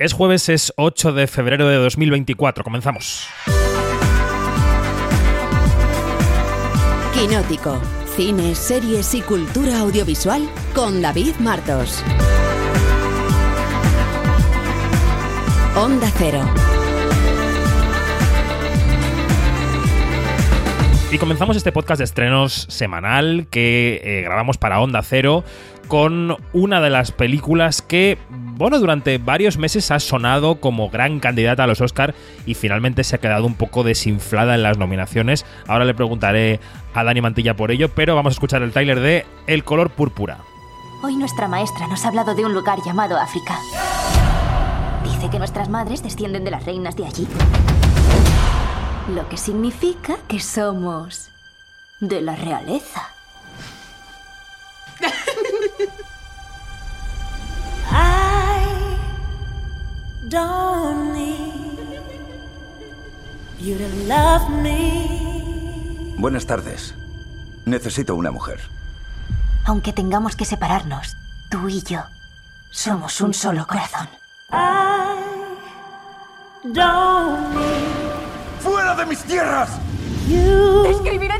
Es jueves, es 8 de febrero de 2024. Comenzamos. Quinótico. Cine, series y cultura audiovisual con David Martos. Onda Cero. Y comenzamos este podcast de estrenos semanal que eh, grabamos para Onda Cero con una de las películas que, bueno, durante varios meses ha sonado como gran candidata a los Oscar y finalmente se ha quedado un poco desinflada en las nominaciones. Ahora le preguntaré a Dani Mantilla por ello, pero vamos a escuchar el tráiler de El color púrpura. Hoy nuestra maestra nos ha hablado de un lugar llamado África. Dice que nuestras madres descienden de las reinas de allí. Lo que significa que somos de la realeza. I don't need you to love me. Buenas tardes. Necesito una mujer. Aunque tengamos que separarnos, tú y yo somos un solo corazón. I don't need ¡Fuera de mis tierras! you. escribiré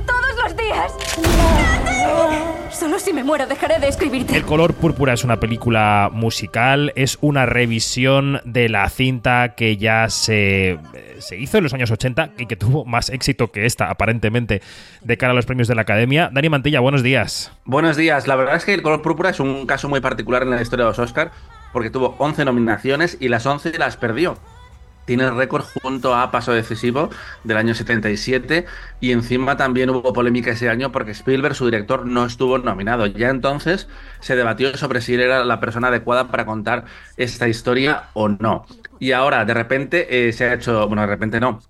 Solo si me muero dejaré de escribirte. El color púrpura es una película musical, es una revisión de la cinta que ya se, se hizo en los años 80 y que tuvo más éxito que esta, aparentemente, de cara a los premios de la Academia. Dani Mantilla, buenos días. Buenos días. La verdad es que el color púrpura es un caso muy particular en la historia de los Oscar porque tuvo 11 nominaciones y las 11 las perdió. Tiene récord junto a Paso Decisivo del año 77 y encima también hubo polémica ese año porque Spielberg, su director, no estuvo nominado. Ya entonces se debatió sobre si él era la persona adecuada para contar esta historia o no. Y ahora, de repente, eh, se ha hecho, bueno, de repente no,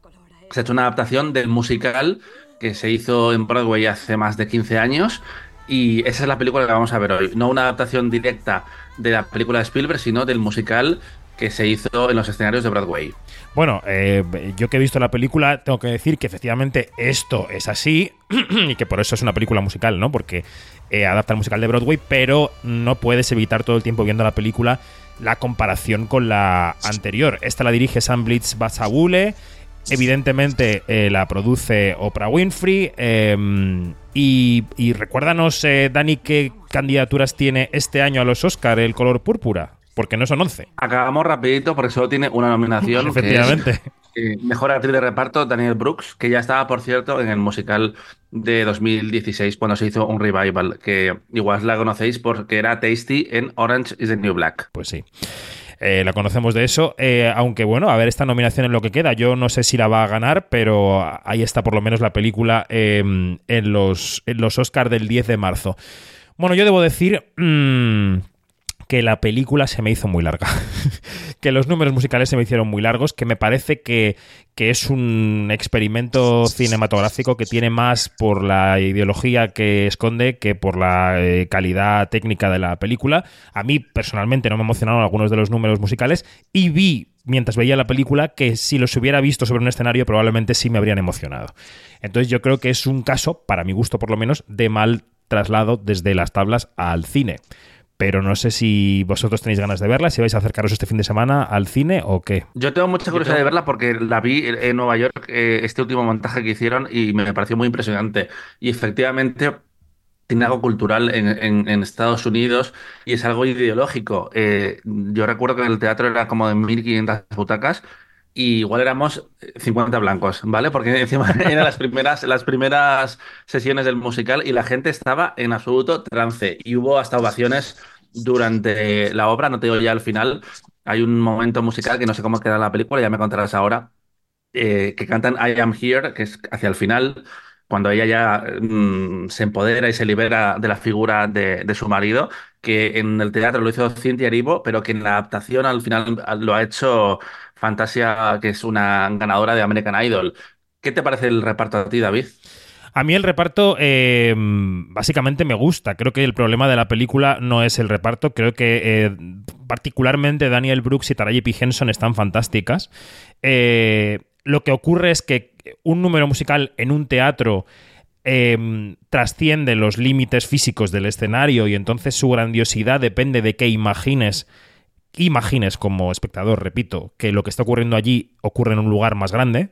se ha hecho una adaptación del musical que se hizo en Broadway hace más de 15 años y esa es la película que vamos a ver hoy. No una adaptación directa de la película de Spielberg, sino del musical que se hizo en los escenarios de Broadway. Bueno, eh, yo que he visto la película, tengo que decir que efectivamente esto es así y que por eso es una película musical, ¿no? Porque eh, adapta el musical de Broadway, pero no puedes evitar todo el tiempo viendo la película la comparación con la anterior. Esta la dirige Sam Blitz Batsabule. Evidentemente eh, la produce Oprah Winfrey. eh, y, y recuérdanos, eh, Dani, qué candidaturas tiene este año a los Oscar el color púrpura. Porque no son 11. Acabamos rapidito porque solo tiene una nominación. que es, Efectivamente. eh, mejor actriz de reparto, Daniel Brooks, que ya estaba, por cierto, en el musical de 2016 cuando se hizo un revival, que igual la conocéis porque era Tasty en Orange is the New Black. Pues sí. Eh, la conocemos de eso, eh, aunque bueno, a ver esta nominación en lo que queda. Yo no sé si la va a ganar, pero ahí está por lo menos la película eh, en los, en los Oscars del 10 de marzo. Bueno, yo debo decir mm, que la película se me hizo muy larga. que los números musicales se me hicieron muy largos, que me parece que, que es un experimento cinematográfico que tiene más por la ideología que esconde que por la eh, calidad técnica de la película. A mí personalmente no me emocionaron algunos de los números musicales y vi mientras veía la película que si los hubiera visto sobre un escenario probablemente sí me habrían emocionado. Entonces yo creo que es un caso, para mi gusto por lo menos, de mal traslado desde las tablas al cine. Pero no sé si vosotros tenéis ganas de verla, si vais a acercaros este fin de semana al cine o qué. Yo tengo mucha curiosidad de verla porque la vi en Nueva York, eh, este último montaje que hicieron, y me pareció muy impresionante. Y efectivamente tiene algo cultural en, en- en Estados Unidos y es algo ideológico. Eh, yo recuerdo que el teatro era como de 1.500 butacas y igual éramos 50 blancos, ¿vale? Porque encima eran las primeras, las primeras sesiones del musical y la gente estaba en absoluto trance y hubo hasta ovaciones durante la obra, no te digo ya al final. Hay un momento musical que no sé cómo queda la película, ya me contarás ahora, eh, que cantan I Am Here, que es hacia el final, cuando ella ya mm, se empodera y se libera de la figura de, su marido, que en el teatro lo hizo Cynthia Erivo, pero que en la adaptación al final lo ha hecho Fantasia, que es una ganadora de American Idol. ¿Qué te parece el reparto a ti, David? A mí el reparto eh, básicamente me gusta. Creo que el problema de la película no es el reparto. Creo que eh, particularmente Daniel Brooks y Taraji P. Henson están fantásticas. Eh, lo que ocurre es que un número musical en un teatro eh, trasciende los límites físicos del escenario y entonces su grandiosidad depende de qué imagines imagines como espectador, repito, que lo que está ocurriendo allí ocurre en un lugar más grande.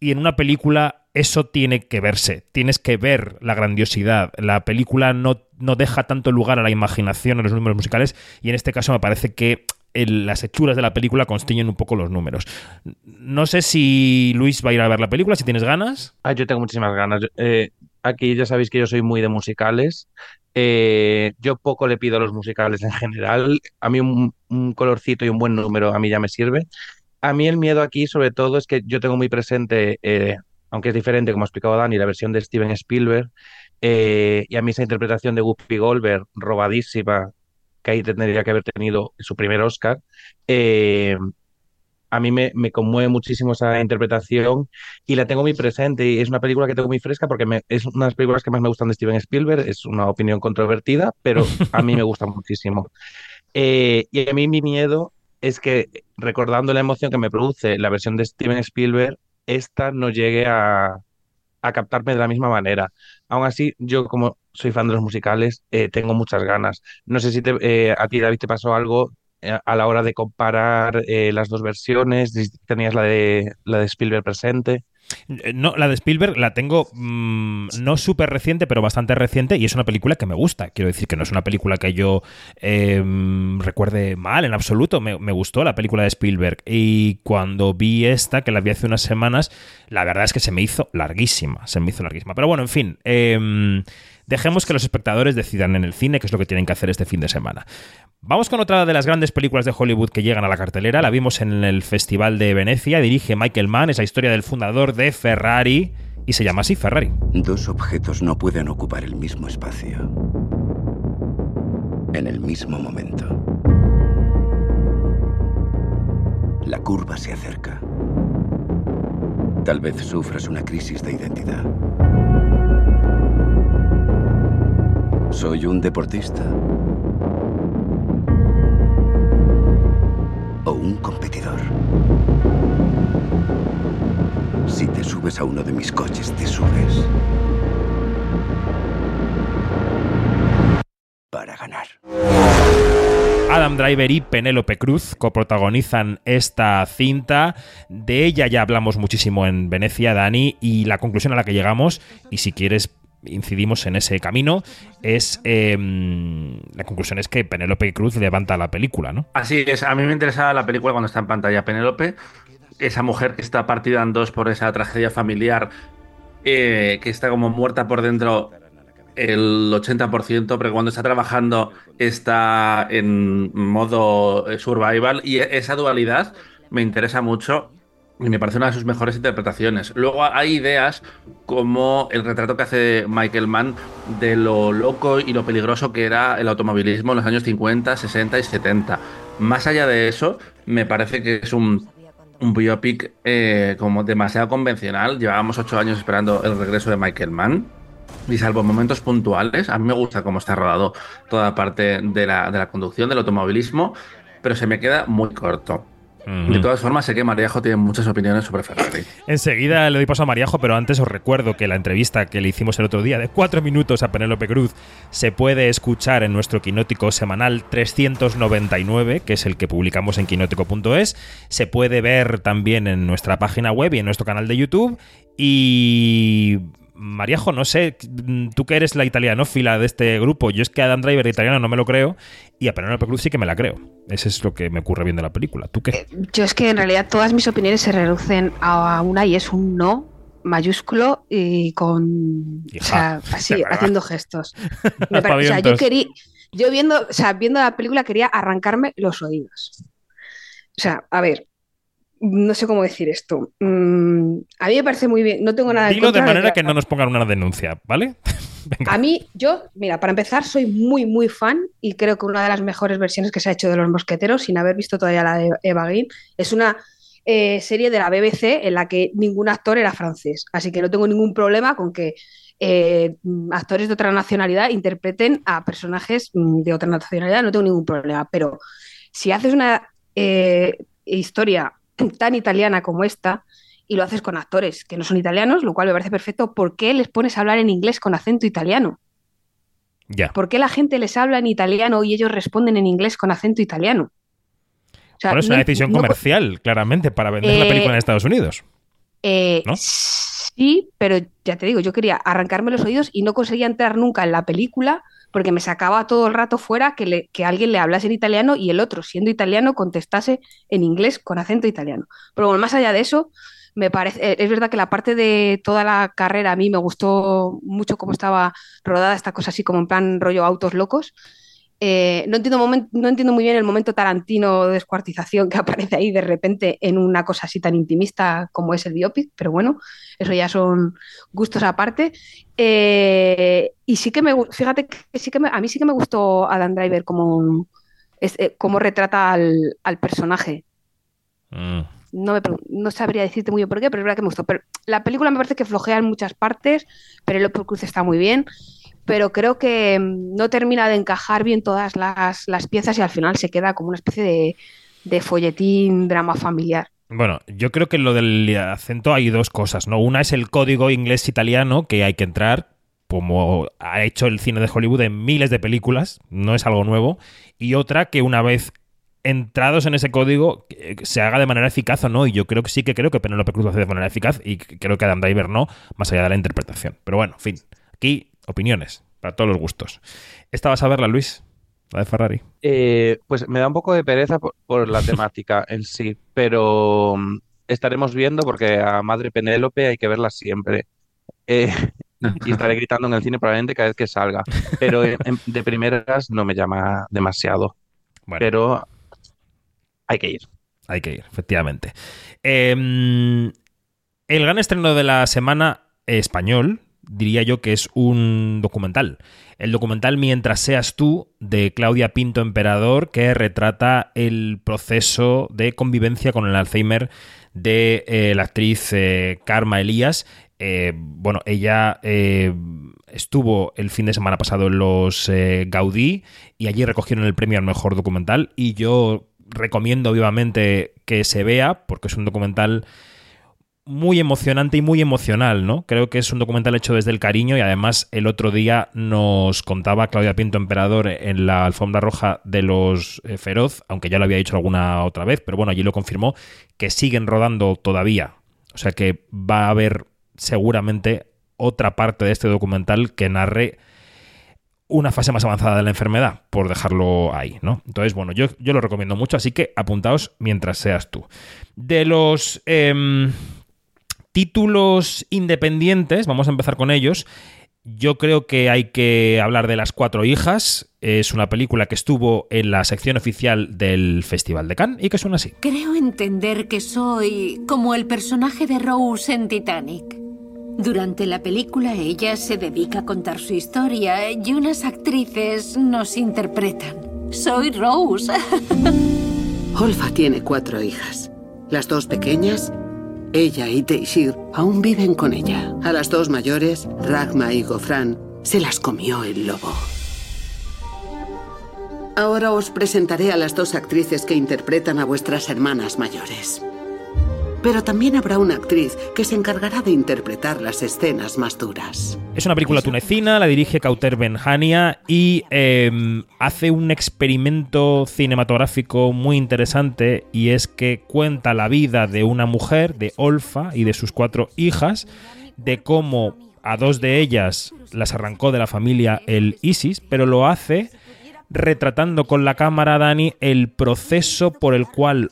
Y en una película eso tiene que verse, tienes que ver la grandiosidad. La película no, no deja tanto lugar a la imaginación, a los números musicales, y en este caso me parece que las hechuras de la película constituyen un poco los números. No sé si Luis va a ir a ver la película, si tienes ganas. Ah, yo tengo muchísimas ganas. Eh, aquí ya sabéis que yo soy muy de musicales. Eh, yo poco le pido a los musicales en general. A mí un, colorcito y un buen número a mí ya me sirve. A mí el miedo aquí, sobre todo, es que yo tengo muy presente, eh, aunque es diferente, como ha explicado Dani, la versión de Steven Spielberg. y a mí esa interpretación de Whoopi Goldberg, robadísima, que ahí tendría que haber tenido su primer Oscar. eh, a mí me, me conmueve muchísimo esa interpretación y la tengo muy presente y es una película que tengo muy fresca porque me- es una de las películas que más me gustan de Steven Spielberg, es una opinión controvertida, pero a mí me gusta muchísimo. Eh, y a mí mi miedo es que recordando la emoción que me produce la versión de Steven Spielberg, esta no llegue a, a captarme de la misma manera. Aún así, yo como soy fan de los musicales, eh, tengo muchas ganas. No sé si te- eh, a ti, David, te pasó algo eh, a la hora de comparar eh, las dos versiones, si tenías la de, la de Spielberg presente. Eh, No, la de Spielberg la tengo mm, no súper reciente, pero bastante reciente, y es una película que me gusta. Quiero decir que no es una película que yo eh, recuerde mal en absoluto. Me, me gustó la película de Spielberg. Y cuando vi esta, que la vi hace unas semanas, la verdad es que se me hizo larguísima. Se me hizo larguísima. Pero bueno, en fin. eh, dejemos que los espectadores decidan en el cine qué es lo que tienen que hacer este fin de semana. Vamos con otra de las grandes películas de Hollywood que llegan a la cartelera. La vimos en el Festival de Venecia. Dirige Michael Mann. Es la historia del fundador de Ferrari. Y se llama así Ferrari. Dos objetos no pueden ocupar el mismo espacio. En el mismo momento. La curva se acerca. Tal vez sufras una crisis de identidad. ¿Soy un deportista? ¿O un competidor? Si te subes a uno de mis coches, te subes. Para ganar. Adam Driver y Penélope Cruz coprotagonizan esta cinta. De ella ya hablamos muchísimo en Venecia, Dani, y la conclusión a la que llegamos, y si quieres incidimos en ese camino, es eh, la conclusión es que Penélope Cruz levanta la película, ¿no? Así es, a mí me interesaba la película cuando está en pantalla Penélope, esa mujer que está partida en dos por esa tragedia familiar, eh, que está como muerta por dentro el 80%, pero cuando está trabajando está en modo eh, survival y esa dualidad me interesa mucho y me parece una de sus mejores interpretaciones. Luego hay ideas como el retrato que hace Michael Mann de lo loco y lo peligroso que era el automovilismo en los años 50, 60 y 70. Más allá de eso, me parece que es un, biopic eh, como demasiado convencional. Llevábamos ocho años esperando el regreso de Michael Mann. Y salvo momentos puntuales, a mí me gusta cómo está rodado toda parte la, de la conducción, del automovilismo, pero se me queda muy corto. De todas formas, sé que Mariajo tiene muchas opiniones sobre Ferrari. Enseguida le doy paso a Mariajo, pero antes os recuerdo que la entrevista que le hicimos el otro día de cuatro minutos a Penélope Cruz se puede escuchar en nuestro quinótico semanal 399, que es el que publicamos en quinótico.es. Se puede ver también en nuestra página web y en nuestro canal de YouTube. Y Mariajo, no sé, tú que eres la italianófila de este grupo, yo es que a Adam Driver de italiano no me lo creo y a Penélope Cruz sí que me la creo. Eso es lo que me ocurre viendo la película. ¿Tú qué? Yo es que en realidad todas mis opiniones se reducen a una y es un no mayúsculo y con Hija, o sea, así de haciendo gestos. Me pare- o sea, yo quería yo viendo, o sea, viendo la película quería arrancarme los oídos. O sea, a ver, no sé cómo decir esto. Mm, a mí me parece muy bien, no tengo nada Dilo de manera que que no nos pongan una denuncia, ¿vale? Venga. A mí, yo, mira, para empezar, soy muy, muy fan y creo que una de las mejores versiones que se ha hecho de Los Mosqueteros, sin haber visto todavía la de Eva Green, es una eh, serie de la BBC en la que ningún actor era francés. Así que no tengo ningún problema con que eh, actores de otra nacionalidad interpreten a personajes mm, de otra nacionalidad, no tengo ningún problema. Pero si haces una eh, historia tan italiana como esta, y lo haces con actores que no son italianos, lo cual me parece perfecto. ¿Por qué les pones a hablar en inglés con acento italiano? Ya. ¿Por qué la gente les habla en italiano y ellos responden en inglés con acento italiano? sea, Bueno, es una decisión no- comercial, claramente, para vender la Eh, película en Estados Unidos. Eh, ¿no? Sí, pero ya te digo, yo quería arrancarme los oídos y no conseguía entrar nunca en la película porque me sacaba todo el rato fuera que, le- que alguien le hablase en italiano y el otro, siendo italiano, contestase en inglés con acento italiano. Pero bueno, más allá de eso, me parece, eh, es verdad que la parte de toda la carrera a mí me gustó mucho cómo estaba rodada esta cosa así como en plan rollo autos locos. Eh, no, entiendo momen- no entiendo muy bien el momento tarantino de descuartización que aparece ahí de repente en una cosa así tan intimista como es el biopic, pero bueno, eso ya son gustos aparte. Eh, y sí que me, fíjate que sí que me- a mí sí que me gustó Adam Driver como, eh, cómo retrata al, al personaje. Mm. No, me no sabría decirte muy bien por qué, pero es verdad que me gustó. Pero la película me parece que flojea en muchas partes, pero el Cruz está muy bien. Pero creo que mm, no termina de encajar bien todas las, las piezas y al final se queda como una especie de, de folletín drama familiar. Bueno, yo creo que en lo del acento hay dos cosas, ¿no? Una es el código inglés-italiano que hay que entrar, como ha hecho el cine de Hollywood en miles de películas, no es algo nuevo. Y otra que una vez entrados en ese código eh, se haga de manera eficaz o no. Y yo creo que sí que creo que Penélope Cruz lo hace de manera eficaz y creo que Adam Driver no, más allá de la interpretación. Pero bueno, en fin, aquí opiniones para todos los gustos. ¿Esta vas a verla, Luis? La de Ferrari. Eh, pues me da un poco de pereza por, por la temática en sí, pero mm, estaremos viendo porque a Madre Penélope hay que verla siempre. Eh, y estaré gritando en el cine probablemente cada vez que salga. Pero en- en- de primeras no me llama demasiado. Bueno. Pero hay que ir. Hay que ir, efectivamente. Eh, el gran estreno de la semana español, diría yo que es un documental. El documental Mientras seas tú, de Claudia Pinto Emperador, que retrata el proceso de convivencia con el Alzheimer de eh, la actriz eh, Karma Elías. Eh, bueno, ella estuvo el fin de semana pasado en los Gaudí y allí recogieron el premio al mejor documental y yo recomiendo vivamente que se vea porque es un documental muy emocionante y muy emocional, ¿no? Creo que es un documental hecho desde el cariño y además el otro día nos contaba Claudia Pinto Emperador en la alfombra roja de los eh, Feroz, aunque ya lo había dicho alguna otra vez, pero bueno, allí lo confirmó, que siguen rodando todavía. O sea que va a haber seguramente otra parte de este documental que narre una fase más avanzada de la enfermedad, por dejarlo ahí, ¿no? Entonces, bueno, yo, yo lo recomiendo mucho, así que apuntaos mientras seas tú. De los em, títulos independientes, vamos a empezar con ellos. Yo creo que hay que hablar de Las Cuatro Hijas. Es una película que estuvo en la sección oficial del Festival de Cannes y que suena así. Creo entender que soy como el personaje de Rose en Titanic. Durante la película ella se dedica a contar su historia y unas actrices nos interpretan. Soy Rose. Olfa tiene cuatro hijas. Las dos pequeñas, ella y Teishir, aún viven con ella. A las dos mayores, Ragma y Gofran, se las comió el lobo. Ahora os presentaré a las dos actrices que interpretan a vuestras hermanas mayores. Pero también habrá una actriz que se encargará de interpretar las escenas más duras. Es una película tunecina, la dirige Kauter Benhania y eh, hace un experimento cinematográfico muy interesante y es que cuenta la vida de una mujer, de Olfa y de sus cuatro hijas, de cómo a dos de ellas las arrancó de la familia el ISIS, pero lo hace retratando con la cámara, Dani, el proceso por el cual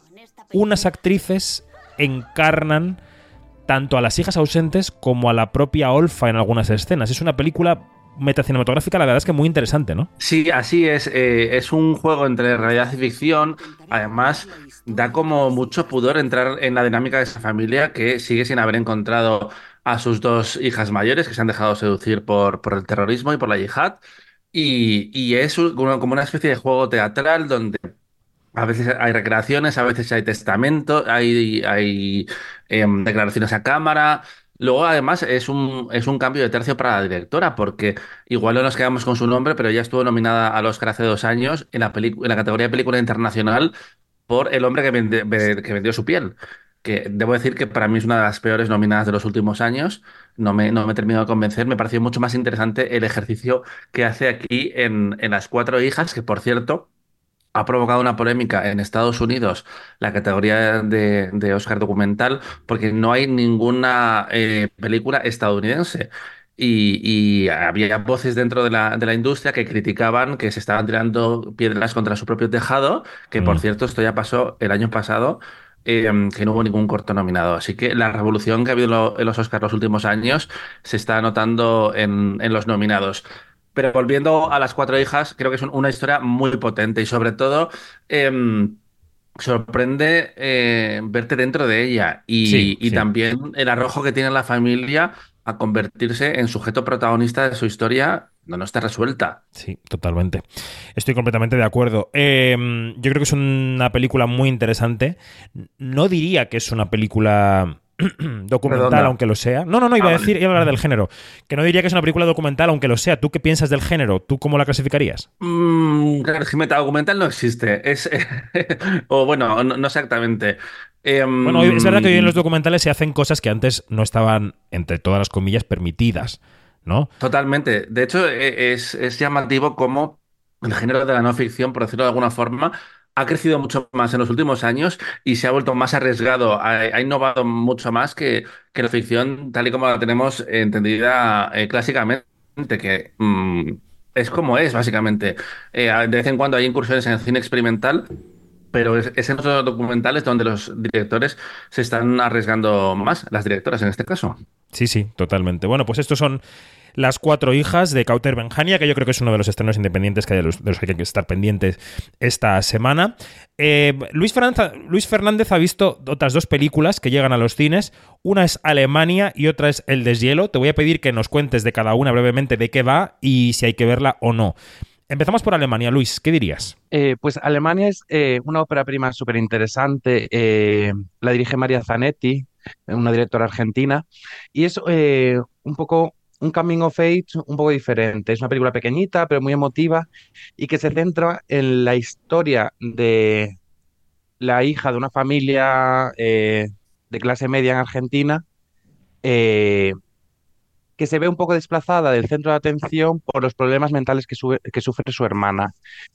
unas actrices encarnan tanto a las hijas ausentes como a la propia Olfa en algunas escenas. Es una película metacinematográfica, la verdad es que muy interesante, ¿no? Sí, así es. eh, es un juego entre realidad y ficción. Además, da como mucho pudor entrar en la dinámica de esa familia que sigue sin haber encontrado a sus dos hijas mayores que se han dejado seducir por, el terrorismo y por la yihad. Y, es como una especie de juego teatral donde a veces hay recreaciones, a veces hay testamento, hay, em, declaraciones a cámara. Luego, además, es un, es un cambio de tercio para la directora, porque igual no nos quedamos con su nombre, pero ella estuvo nominada al Oscar hace dos años en la, en la categoría de película internacional por El hombre que, vende- ve- que vendió su piel. Que debo decir que para mí es una de las peores nominadas de los últimos años. No me, no me he terminado de convencer. Me pareció mucho más interesante el ejercicio que hace aquí en, en Las Cuatro Hijas, que por cierto ha provocado una polémica en Estados Unidos la categoría de, de Oscar documental porque no hay ninguna eh, película estadounidense. Y, y había voces dentro de la, de la industria que criticaban que se estaban tirando piedras contra su propio tejado, que por Mm. cierto esto ya pasó el año pasado, eh, que no hubo ningún corto nominado. Así que la revolución que ha habido en lo- en los Oscars los últimos años se está notando en, en los nominados. Pero volviendo a las cuatro hijas, creo que es un- una historia muy potente y sobre todo em, sorprende eh, verte dentro de ella y, Sí, y sí. también el arrojo que tiene la familia a convertirse en sujeto protagonista de su historia no, no está resuelta. Sí, totalmente. Estoy completamente de acuerdo. Eh, yo creo que es una película muy interesante. No diría que es una película documental, aunque lo sea. No, no, no, iba Ah, a vale. decir, iba a hablar del género. Que no diría que es una película documental, aunque lo sea. ¿Tú qué piensas del género? ¿Tú cómo la clasificarías? Mm, documental no existe. Es, o bueno, no, no exactamente. Em, Bueno, es verdad que hoy en los documentales se hacen cosas que antes no estaban, entre todas las comillas, permitidas, ¿no? Totalmente. De hecho, e- es, es llamativo cómo el género de la no ficción, por decirlo de alguna forma, ha crecido mucho más en los últimos años y se ha vuelto más arriesgado, ha, innovado mucho más que, la ficción tal y como la tenemos entendida eh, clásicamente, que mm, es como es, básicamente. Eh, de vez en cuando hay incursiones en el cine experimental. Pero es, es en los documentales donde los directores se están arriesgando más, las directoras en este caso. Sí, sí, totalmente. Bueno, pues estos son las cuatro hijas de Cauter Benjania, que yo creo que es uno de los estrenos independientes que de los, de los que hay que estar pendientes esta semana. Eh, Luis, Fernández, Luis Fernández ha visto otras dos películas que llegan a los cines. Una es Alemania y otra es El deshielo. Te voy a pedir que nos cuentes de cada una brevemente de qué va y si hay que verla o no. Empezamos por Alemania. Luis, ¿qué dirías? Eh, pues Alemania es eh, una ópera prima súper interesante. la dirige María Zanetti, una directora argentina, y es un poco un coming of age un poco diferente. Es una película pequeñita, pero muy emotiva, y que se centra en la historia de la hija de una familia eh, de clase media en Argentina. eh, que se ve un poco desplazada del centro de atención por los problemas mentales que, que sufre su hermana.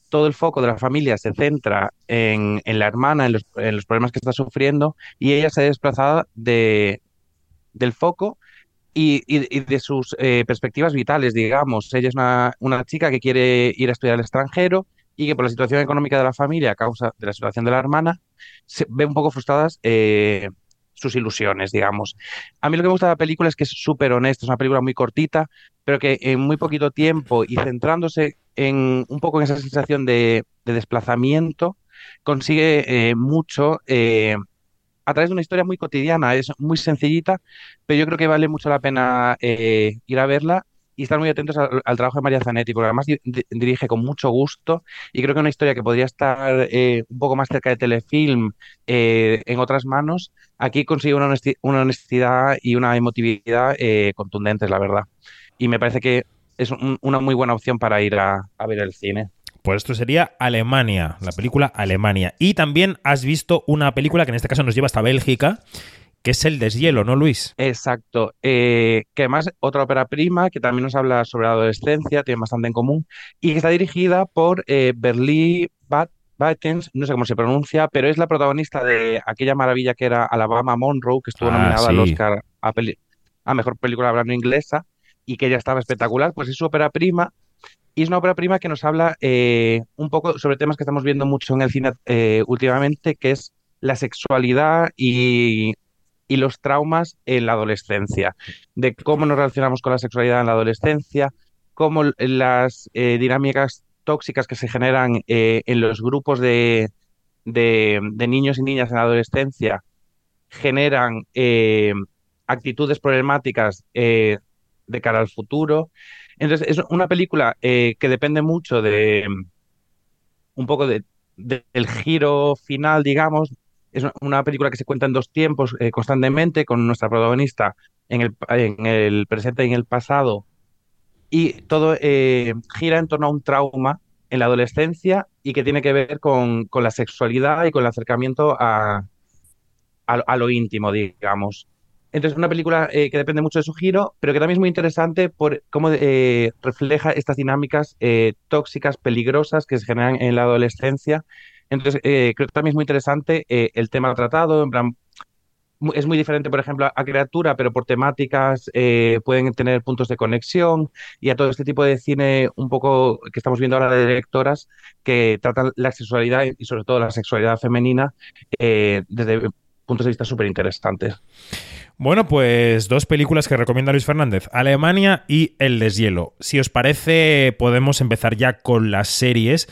Todo el foco de la familia se centra en, en la hermana, en los, problemas que está sufriendo, y ella se desplazada de, del foco y, de sus eh, perspectivas vitales, digamos. Ella es una, una chica que quiere ir a estudiar al extranjero y que por la situación económica de la familia, a causa de la situación de la hermana, se ve un poco frustradas eh, sus ilusiones, digamos. A mí lo que me gusta de la película es que es súper honesta, es una película muy cortita, pero que en muy poquito tiempo y centrándose en un poco en esa sensación de, de desplazamiento, consigue eh, mucho a través de una historia muy cotidiana, es muy sencillita, pero yo creo que vale mucho la pena eh, ir a verla y estar muy atentos al, al trabajo de María Zanetti, porque además di- di- dirige con mucho gusto y creo que una historia que podría estar eh, un poco más cerca de telefilm eh, en otras manos, aquí consigue una, honesti- una honestidad y una emotividad eh, contundentes, la verdad. Y me parece que es un- una muy buena opción para ir a, a ver el cine. Pues esto sería Alemania, la película Alemania. Y también has visto una película que en este caso nos lleva hasta Bélgica, que es El deshielo, ¿no, Luis? Exacto. Eh, que además otra ópera prima que también nos habla sobre la adolescencia, tiene bastante en común, y que está dirigida por eh, Bat Baetens, no sé cómo se pronuncia, pero es la protagonista de aquella maravilla que era Alabama Monroe, que estuvo Ah, nominada al. Oscar a, peli- a Mejor Película Hablando Inglesa y que ya estaba espectacular, pues es su ópera prima. Y es una ópera prima que nos habla eh, un poco sobre temas que estamos viendo mucho en el cine eh, últimamente, que es la sexualidad y, y los traumas en la adolescencia, de cómo nos relacionamos con la sexualidad en la adolescencia, cómo las eh, dinámicas tóxicas que se generan en los grupos de, de- niños y niñas en la adolescencia generan actitudes problemáticas de cara al futuro. Entonces, es una película eh, que depende mucho de un poco de- de- del giro final, digamos. Es una- película que se cuenta en dos tiempos eh, constantemente, con nuestra protagonista en el, presente y en el pasado. Y todo eh, gira en torno a un trauma en la adolescencia y que tiene que ver con, con la sexualidad y con el acercamiento a, a lo íntimo, digamos. Entonces, una película eh, que depende mucho de su giro, pero que también es muy interesante por cómo eh, refleja estas dinámicas eh, tóxicas, peligrosas que se generan en la adolescencia. Entonces, creo que también es muy interesante el tema tratado, en plan, es muy diferente, por ejemplo, a Criatura, pero por temáticas pueden tener puntos de conexión y a todo este tipo de cine un poco que estamos viendo ahora de directoras que tratan la sexualidad y sobre todo la sexualidad femenina desde puntos de vista súper interesantes. Bueno, pues dos películas que recomienda Luis Fernández, Alemania y El deshielo. Si os parece, podemos empezar ya con las series.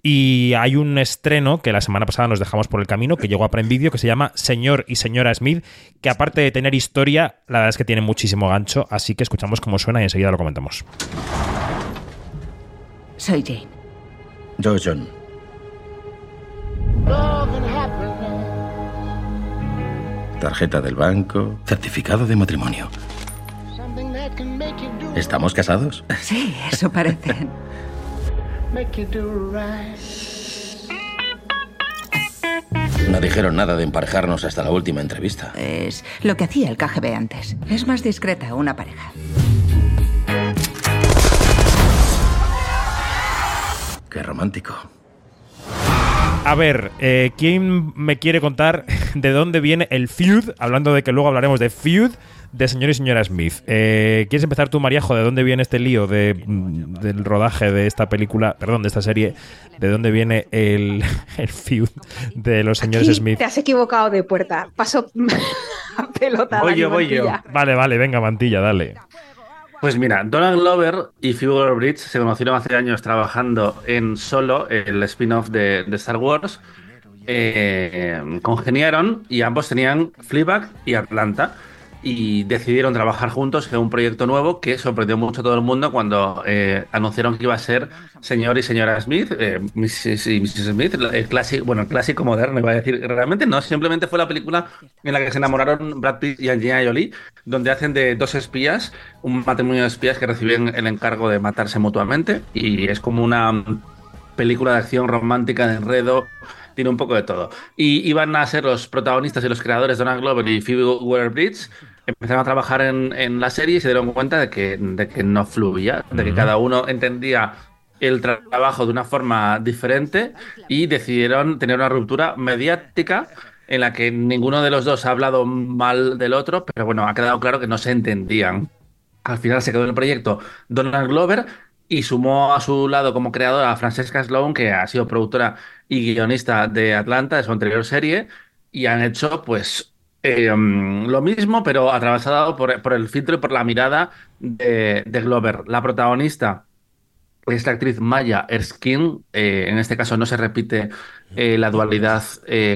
Y hay un estreno que la semana pasada nos dejamos por el camino, que llegó a Prime Video, que se llama Señor y Señora Smith, que aparte de tener historia, la verdad es que tiene muchísimo gancho, así que escuchamos cómo suena y enseguida lo comentamos. Soy Jane. Yo, John. Tarjeta del banco, certificado de matrimonio. ¿Estamos casados? Sí, eso parece. No dijeron nada de emparejarnos hasta la última entrevista. Es lo que hacía el KGB antes. Es más discreta una pareja. Qué romántico. A ver, eh, ¿quién me quiere contar de dónde viene el feud? Hablando de que luego hablaremos de feud de señor y señora Smith. Eh, ¿Quieres empezar tú, Mariajo? ¿De dónde viene este lío de, mm, del rodaje de esta película, perdón, de esta serie? ¿De dónde viene el, el feud de los señores Smith? Te has equivocado de puerta. Paso a pelota. Voy yo, voy yo. Vale, vale, venga, mantilla, dale. Pues mira, Donald Glover y Phoebe Bridge se conocieron hace años trabajando en Solo, el spin-off de, Star Wars. Eh, congeniaron y ambos tenían Fleabag y Atlanta y decidieron trabajar juntos en un proyecto nuevo que sorprendió mucho a todo el mundo cuando eh, anunciaron que iba a ser señor y señora Smith, eh, Mrs. y Mrs. Smith, el clásico, bueno, clásico moderno, iba a decir. Realmente no, simplemente fue la película en la que se enamoraron Brad Pitt y Angelina Jolie, donde hacen de dos espías, un matrimonio de espías que reciben el encargo de matarse mutuamente y es como una película de acción romántica de enredo tiene un poco de todo. Y iban a ser los protagonistas y los creadores Donald Glover y Phoebe Waller-Bridge. Empezaron a trabajar en, la serie y se dieron cuenta de que, de que no fluía, de que cada uno entendía el trabajo de una forma diferente y decidieron tener una ruptura mediática en la que ninguno de los dos ha hablado mal del otro, pero bueno, ha quedado claro que no se entendían. Al final se quedó en el proyecto Donald Glover y sumó a su lado como creadora a Francesca Sloan, que ha sido productora y guionista de Atlanta, de su anterior serie, y han hecho pues eh, lo mismo, pero atravesado por, el filtro y por la mirada de, Glover. La protagonista es la actriz Maya Erskine, eh, en este caso no se repite eh, la dualidad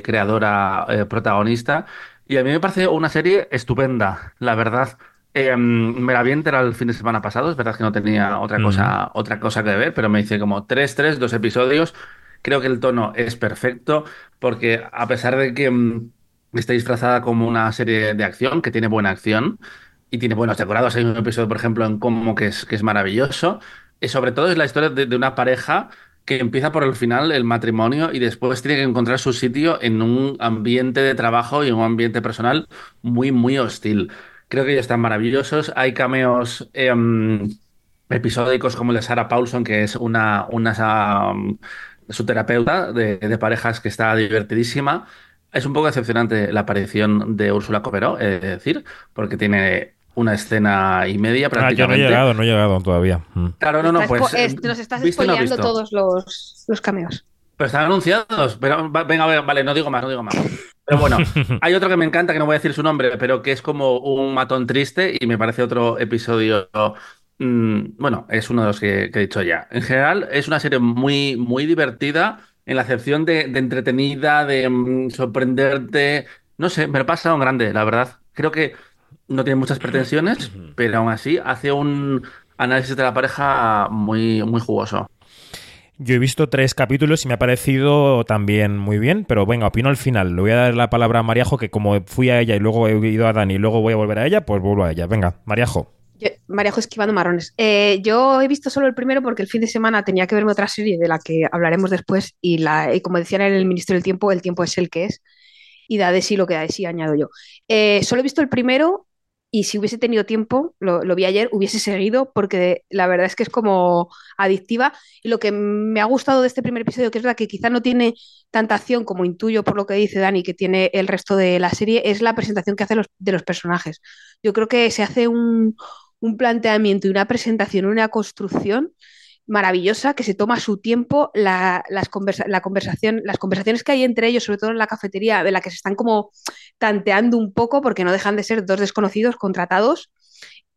creadora-protagonista, y a mí me parece una serie estupenda, la verdad. me la vi entera el fin de semana pasado, es verdad que no tenía otra cosa, otra cosa que ver, pero me hice como tres, tres, dos episodios Creo que el tono es perfecto porque a pesar de que mm, está disfrazada como una serie de acción, que tiene buena acción y tiene buenos decorados, hay un episodio, por ejemplo, en Como que es, que es maravilloso, y sobre todo es la historia de, una pareja que empieza por el final, el matrimonio, y después tiene que encontrar su sitio en un ambiente de trabajo y un ambiente personal muy, muy hostil. Creo que ellos están maravillosos. Hay cameos em, episódicos como el de Sarah Paulson, que es una, una su terapeuta de, parejas que está divertidísima. Es un poco decepcionante la aparición de Úrsula Coperó, es decir, porque tiene una escena y media prácticamente. Ah, yo no he llegado, no he llegado todavía. Mm. Claro, no, no, pues... nos estás spoileando todos los, los cameos. Pero están anunciados. Pero venga, vale, no digo más, no digo más. Pero bueno, hay otro que me encanta, que no voy a decir su nombre, pero que es como un matón triste y me parece otro episodio Mm, bueno, es uno de los que, he dicho ya. En general, es una serie muy, muy divertida en la acepción de, entretenida, de mm, sorprenderte. No sé, me lo pasa un grande, la verdad. Creo que no tiene muchas pretensiones, pero aún así hace un análisis de la pareja muy, muy jugoso. Yo he visto tres capítulos y me ha parecido también muy bien, pero venga, opino al final. Le voy a dar la palabra a Mariajo, que como fui a ella y luego he ido a Dani y luego voy a volver a ella, pues vuelvo a ella. Venga, Mariajo. Maríajo esquivando marrones. Eh, yo he visto solo el primero porque el fin de semana tenía que verme otra serie de la que hablaremos después y, la, como decían en el Ministerio del Tiempo, el tiempo es el que es y da de sí lo que da de sí, añado yo. Eh, solo he visto el primero y si hubiese tenido tiempo, lo, vi ayer, hubiese seguido porque la verdad es que es como adictiva y lo que me ha gustado de este primer episodio, que es la que quizá no tiene tanta acción como intuyo por lo que dice Dani, que tiene el resto de la serie, es la presentación que hace los, de los personajes. Yo creo que se hace un, un planteamiento y una presentación, una construcción maravillosa que se toma su tiempo, la, las, conversa la conversación, las conversaciones que hay entre ellos, sobre todo en la cafetería, de la que se están como tanteando un poco, porque no dejan de ser dos desconocidos contratados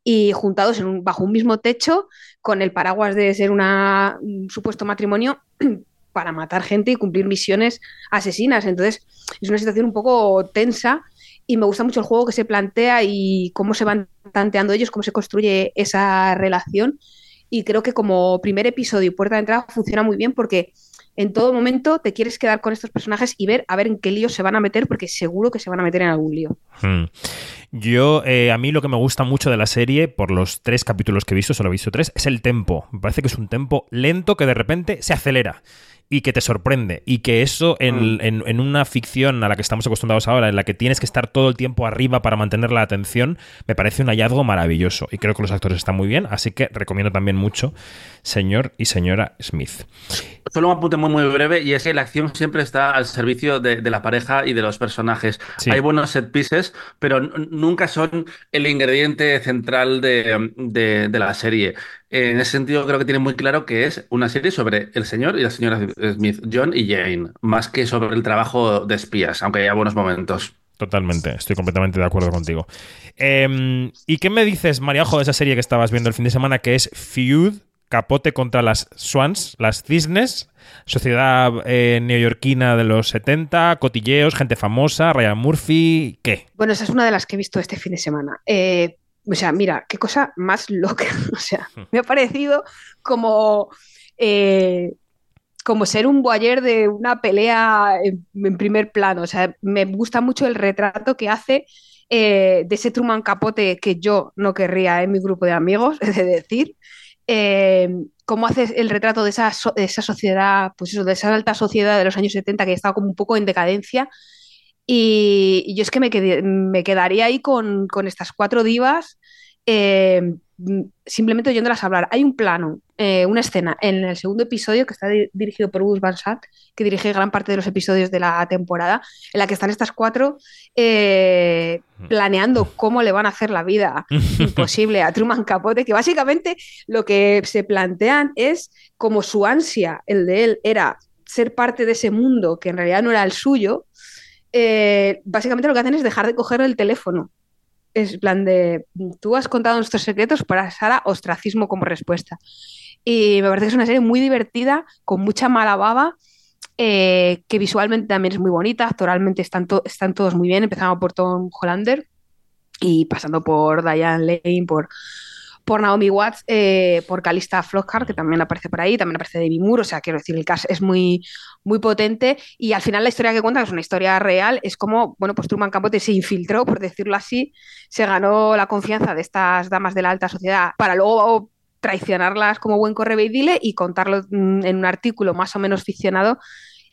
y juntados bajo un mismo techo, con el paraguas de ser una, un supuesto matrimonio para matar gente y cumplir misiones asesinas. Entonces, es una situación un poco tensa y me gusta mucho el juego que se plantea y cómo se van tanteando ellos, cómo se construye esa relación y creo que como primer episodio puerta de entrada funciona muy bien porque en todo momento te quieres quedar con estos personajes y ver a ver en qué lío se van a meter porque seguro que se van a meter en algún lío. Hmm. Yo, eh, a mí lo que me gusta mucho de la serie, por los tres capítulos que he visto, solo he visto tres, es el tempo. Me parece que es un tempo lento que de repente se acelera y que te sorprende. Y que eso en, Mm. en- en una ficción a la que estamos acostumbrados ahora, en la que tienes que estar todo el tiempo arriba para mantener la atención, me parece un hallazgo maravilloso. Y creo que los actores están muy bien, así que recomiendo también mucho señor y señora Smith. Solo un apunte muy, muy breve, y es que la acción siempre está al servicio de, de la pareja y de los personajes. Sí. Hay buenos set pieces, pero nunca son el ingrediente central de, de- de la serie. En ese sentido, creo que tiene muy claro que es una serie sobre el señor y la señora Smith, John y Jane, más que sobre el trabajo de espías, aunque haya buenos momentos. Totalmente, estoy completamente de acuerdo contigo. Eh, ¿Y qué me dices, Mariajo, de esa serie que estabas viendo el fin de semana, que es Feud, Capote contra las Swans, las Cisnes, sociedad eh, neoyorquina de los 70, cotilleos, gente famosa, Ryan Murphy, ¿qué? Bueno, esa es una de las que he visto este fin de semana. Eh, o sea, mira, qué cosa más loca. O sea, me ha parecido como, eh, como ser un voyeur de una pelea en, en primer plano. O sea, me gusta mucho el retrato que hace de ese Truman Capote que yo no querría en mi grupo de amigos, es de decir. Eh, cómo hace el retrato de esa, sociedad, pues de esa alta sociedad de los años 70 que estaba como un poco en decadencia. Y, yo es que me, quedaría ahí con estas cuatro divas, eh, simplemente oyéndolas hablar. Hay un plano, eh, una escena en el segundo episodio que está di- dirigido por Gus Van Sant, que dirige gran parte de los episodios de la temporada, en la que están estas cuatro eh, planeando cómo le van a hacer la vida imposible a Truman Capote, que básicamente lo que se plantean es como su ansia, el de él, era ser parte de ese mundo que en realidad no era el suyo, eh, básicamente lo que hacen es dejar de coger el teléfono. Es plan de, tú has contado nuestros secretos para Sara, ostracismo como respuesta. Y me parece que es una serie muy divertida, con mucha mala baba, eh, que visualmente también es muy bonita, actoralmente están, to- están todos muy bien, empezando por Tom Hollander y pasando por Diane Lane, por, por Naomi Watts, eh, por Calista Flockhart, que también aparece por ahí, también aparece Debbie Moore, o sea, quiero decir, el cast es muy, muy potente. Y al final la historia que cuenta, que es una historia real, es como, bueno, pues Truman Capote se infiltró, por decirlo así, se ganó la confianza de estas damas de la alta sociedad para luego traicionarlas como buen correveidile y contarlo mm, en un artículo más o menos ficcionado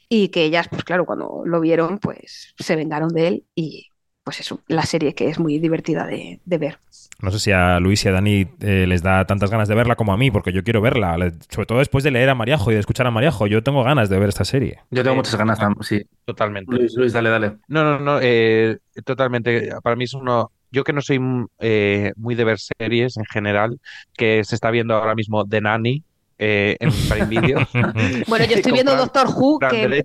y que ellas, pues claro, cuando lo vieron, pues se vengaron de él y pues eso, la serie que es muy divertida de, de ver. No sé si a Luis y a Dani eh, les da tantas ganas de verla como a mí, porque yo quiero verla, sobre todo después de leer a Mariajo y de escuchar a Mariajo. Yo tengo ganas de ver esta serie. Yo tengo Eh, muchas ganas, tam- sí. Totalmente. Luis, Luis, dale, dale. No, no, no, eh, totalmente. Para mí es uno. Yo que no soy muy de ver series en general, que se está viendo ahora mismo The Nanny eh, en Prime Video. Bueno, yo estoy viendo Doctor Who, que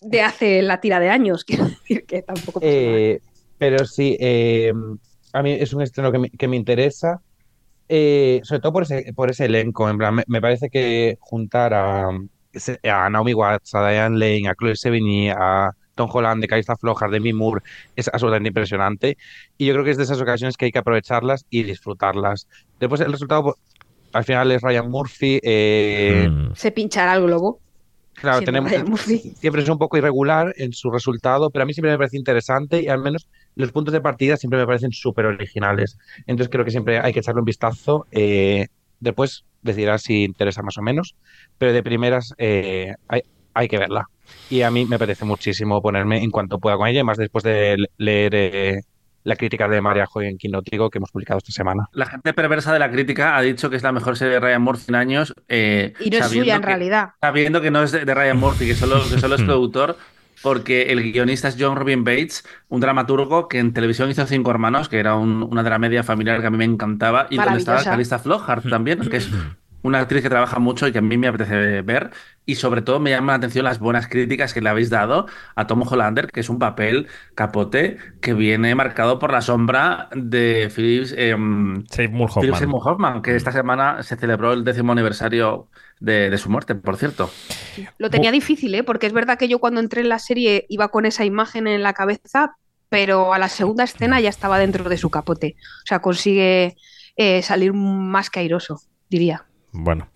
de hace la tira de años, quiero decir que tampoco eh, pero sí, eh, a mí es un estreno que me, que me interesa, eh, sobre todo por ese, por ese elenco. En plan, me, me parece que juntar a, a Naomi Watts, a Diane Lane, a Chloe Sevigny, a Tom Holland, de Calista Flojar, Demi Moore, es absolutamente impresionante. Y yo creo que es de esas ocasiones que hay que aprovecharlas y disfrutarlas. Después el resultado, pues, al final es Ryan Murphy. eh, Mm. Se pinchará el globo. Claro, tenemos, siempre es un poco irregular en su resultado, pero a mí siempre me parece interesante y al menos los puntos de partida siempre me parecen súper originales. Entonces creo que siempre hay que echarle un vistazo. eh, después decidirás si interesa más o menos, pero de primeras eh, hay, hay que verla. Y a mí me parece muchísimo ponerme en cuanto pueda con ella, y más después de le- leer eh, la crítica de María Joy en Quinótico que hemos publicado esta semana. La gente perversa de la crítica ha dicho que es la mejor serie de Ryan Murphy en años. eh, Y no es sabiendo suya en que- realidad. Sabiendo que no es de, de Ryan Murphy, que solo, que solo es productor, porque el guionista es John Robin Bates, un dramaturgo que en televisión hizo Cinco Hermanos, que era un- una dramedia familiar que a mí me encantaba, y donde estaba. Calista Flockhart también, que es una actriz que trabaja mucho y que a mí me apetece ver. Y sobre todo me llama la atención las buenas críticas que le habéis dado a Tom Hollander, que es un papel capote que viene marcado por la sombra de Phillips, Seymour Philip Hoffman. Seymour Hoffman, que esta semana se celebró el décimo aniversario de, de su muerte, por cierto. Lo tenía difícil, ¿eh? Porque es verdad que yo cuando entré en la serie iba con esa imagen en la cabeza, pero a la segunda escena ya estaba dentro de su capote. O sea, consigue eh, salir más que airoso, diría. Bueno,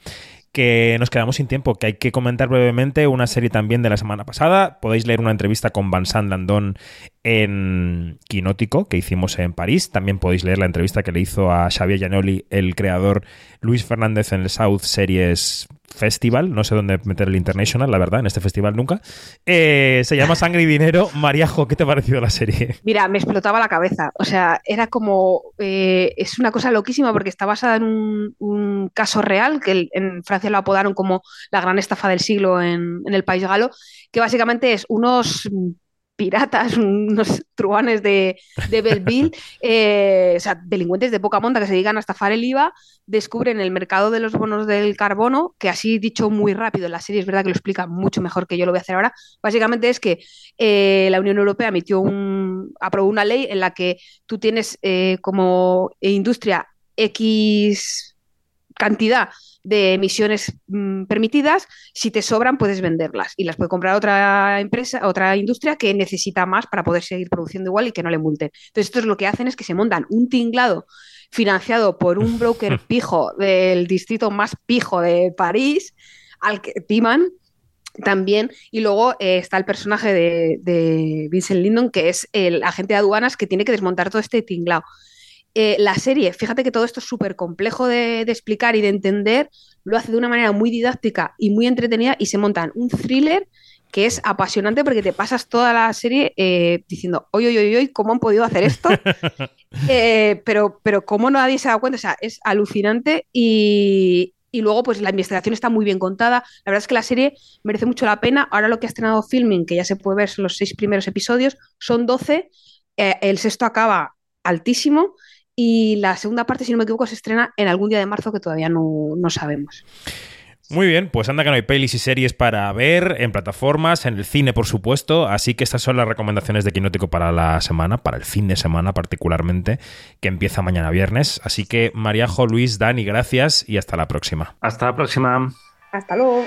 que nos quedamos sin tiempo, que hay que comentar brevemente una serie también de la semana pasada. Podéis leer una entrevista con Vincent Landon en Quinótico que hicimos en París. También podéis leer la entrevista que le hizo a Xavier Giannoli, el creador Luis Fernández en el South Series Festival. No sé dónde meter el International, la verdad, en este festival nunca. Eh, se llama Sangre y Dinero. Mariajo, ¿qué te ha parecido la serie? Mira, me explotaba la cabeza. O sea, era como. eh, es una cosa loquísima porque está basada en un, caso real que en Francia lo apodaron como la gran estafa del siglo en, en el país galo, que básicamente es unos piratas, unos truanes de, de Belleville, eh, o sea, delincuentes de poca monta que se dedican a estafar el IVA, descubren el mercado de los bonos del carbono, que así dicho muy rápido, en la serie es verdad que lo explica mucho mejor que yo lo voy a hacer ahora. Básicamente es que eh, la Unión Europea emitió un, aprobó una ley en la que tú tienes eh, como industria X cantidad de emisiones mm, permitidas, si te sobran puedes venderlas y las puede comprar otra empresa, otra industria que necesita más para poder seguir produciendo igual y que no le multen. Entonces, esto es lo que hacen es que se montan un tinglado financiado por un broker pijo del distrito más pijo de París, al que timan también. Y luego eh, está el personaje de, de Vincent Lindon, que es el agente de aduanas que tiene que desmontar todo este tinglado. Eh, la serie, fíjate que todo esto es súper complejo de, de explicar y de entender, lo hace de una manera muy didáctica y muy entretenida y se montan un thriller que es apasionante porque te pasas toda la serie eh, diciendo, oye, oye, oye, ¿cómo han podido hacer esto? Eh, pero, pero cómo nadie se ha dado cuenta, o sea, es alucinante y, y luego pues la investigación está muy bien contada. La verdad es que la serie merece mucho la pena. Ahora lo que ha estrenado Filming, que ya se puede ver, son los seis primeros episodios, son 12, eh, el sexto acaba altísimo y la segunda parte, si no me equivoco, se estrena en algún día de marzo que todavía no, no sabemos. Muy bien, pues anda que no hay pelis y series para ver en plataformas, en el cine, por supuesto. Así que estas son las recomendaciones de Quinótico para la semana, para el fin de semana particularmente, que empieza mañana viernes. Así que, Mariajo, Luis, Dani, gracias y hasta la próxima. Hasta la próxima. Hasta luego.